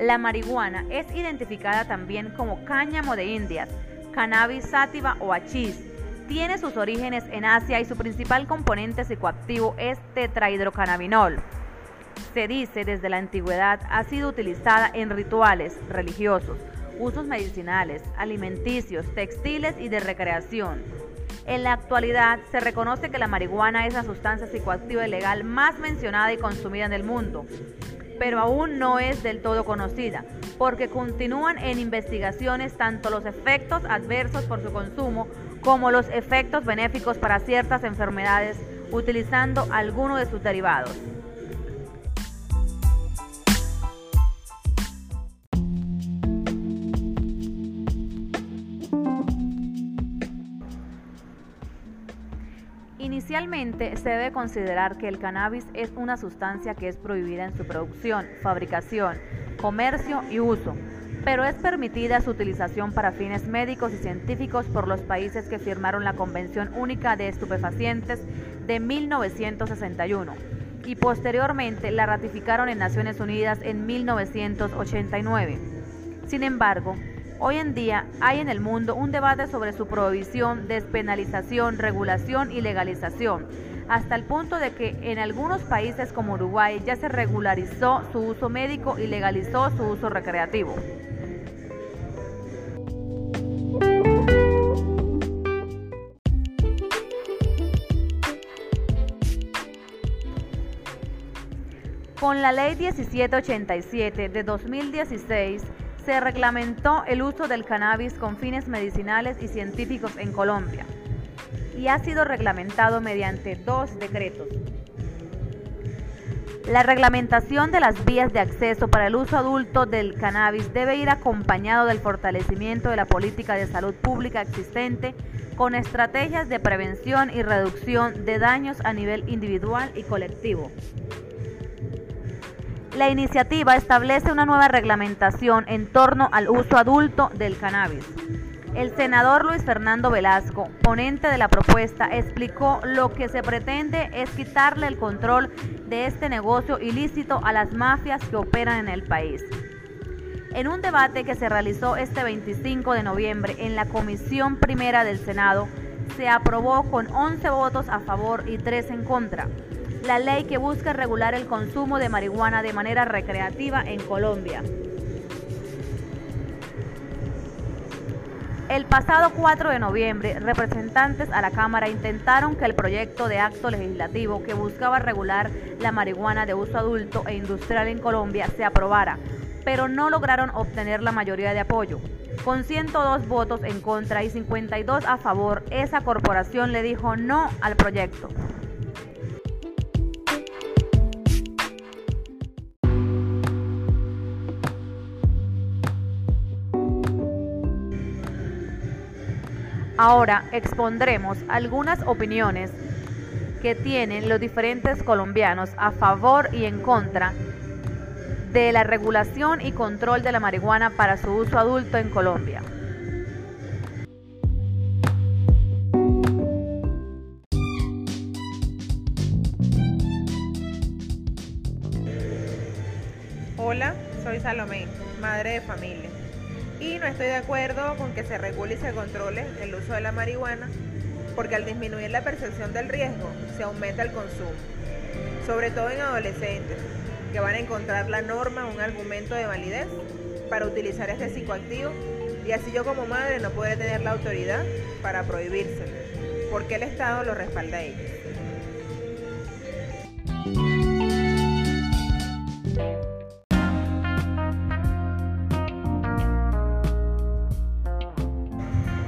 La marihuana es identificada también como cáñamo de Indias, cannabis sativa o hachís. Tiene sus orígenes en Asia y su principal componente psicoactivo es tetrahidrocannabinol. Se dice desde la antigüedad ha sido utilizada en rituales religiosos, usos medicinales, alimenticios, textiles y de recreación. En la actualidad se reconoce que la marihuana es la sustancia psicoactiva ilegal más mencionada y consumida en el mundo pero aún no es del todo conocida, porque continúan en investigaciones tanto los efectos adversos por su consumo como los efectos benéficos para ciertas enfermedades utilizando alguno de sus derivados. Inicialmente se debe considerar que el cannabis es una sustancia que es prohibida en su producción, fabricación, comercio y uso, pero es permitida su utilización para fines médicos y científicos por los países que firmaron la Convención Única de Estupefacientes de 1961 y posteriormente la ratificaron en Naciones Unidas en 1989. Sin embargo, Hoy en día hay en el mundo un debate sobre su prohibición, despenalización, regulación y legalización, hasta el punto de que en algunos países como Uruguay ya se regularizó su uso médico y legalizó su uso recreativo. Con la Ley 1787 de 2016, se reglamentó el uso del cannabis con fines medicinales y científicos en Colombia y ha sido reglamentado mediante dos decretos. La reglamentación de las vías de acceso para el uso adulto del cannabis debe ir acompañado del fortalecimiento de la política de salud pública existente con estrategias de prevención y reducción de daños a nivel individual y colectivo. La iniciativa establece una nueva reglamentación en torno al uso adulto del cannabis. El senador Luis Fernando Velasco, ponente de la propuesta, explicó lo que se pretende es quitarle el control de este negocio ilícito a las mafias que operan en el país. En un debate que se realizó este 25 de noviembre en la Comisión Primera del Senado, se aprobó con 11 votos a favor y 3 en contra la ley que busca regular el consumo de marihuana de manera recreativa en Colombia. El pasado 4 de noviembre, representantes a la Cámara intentaron que el proyecto de acto legislativo que buscaba regular la marihuana de uso adulto e industrial en Colombia se aprobara, pero no lograron obtener la mayoría de apoyo. Con 102 votos en contra y 52 a favor, esa corporación le dijo no al proyecto. Ahora expondremos algunas opiniones que tienen los diferentes colombianos a favor y en contra de la regulación y control de la marihuana para su uso adulto en Colombia. Hola, soy Salomé, madre de familia y no estoy de acuerdo con que se regule y se controle el uso de la marihuana porque al disminuir la percepción del riesgo se aumenta el consumo, sobre todo en adolescentes que van a encontrar la norma un argumento de validez para utilizar este psicoactivo y así yo como madre no podré tener la autoridad para prohibírselo, porque el Estado lo respalda a ellos.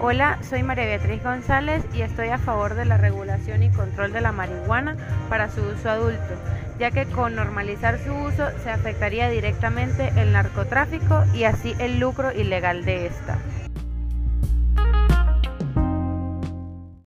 Hola, soy María Beatriz González y estoy a favor de la regulación y control de la marihuana para su uso adulto, ya que con normalizar su uso se afectaría directamente el narcotráfico y así el lucro ilegal de esta.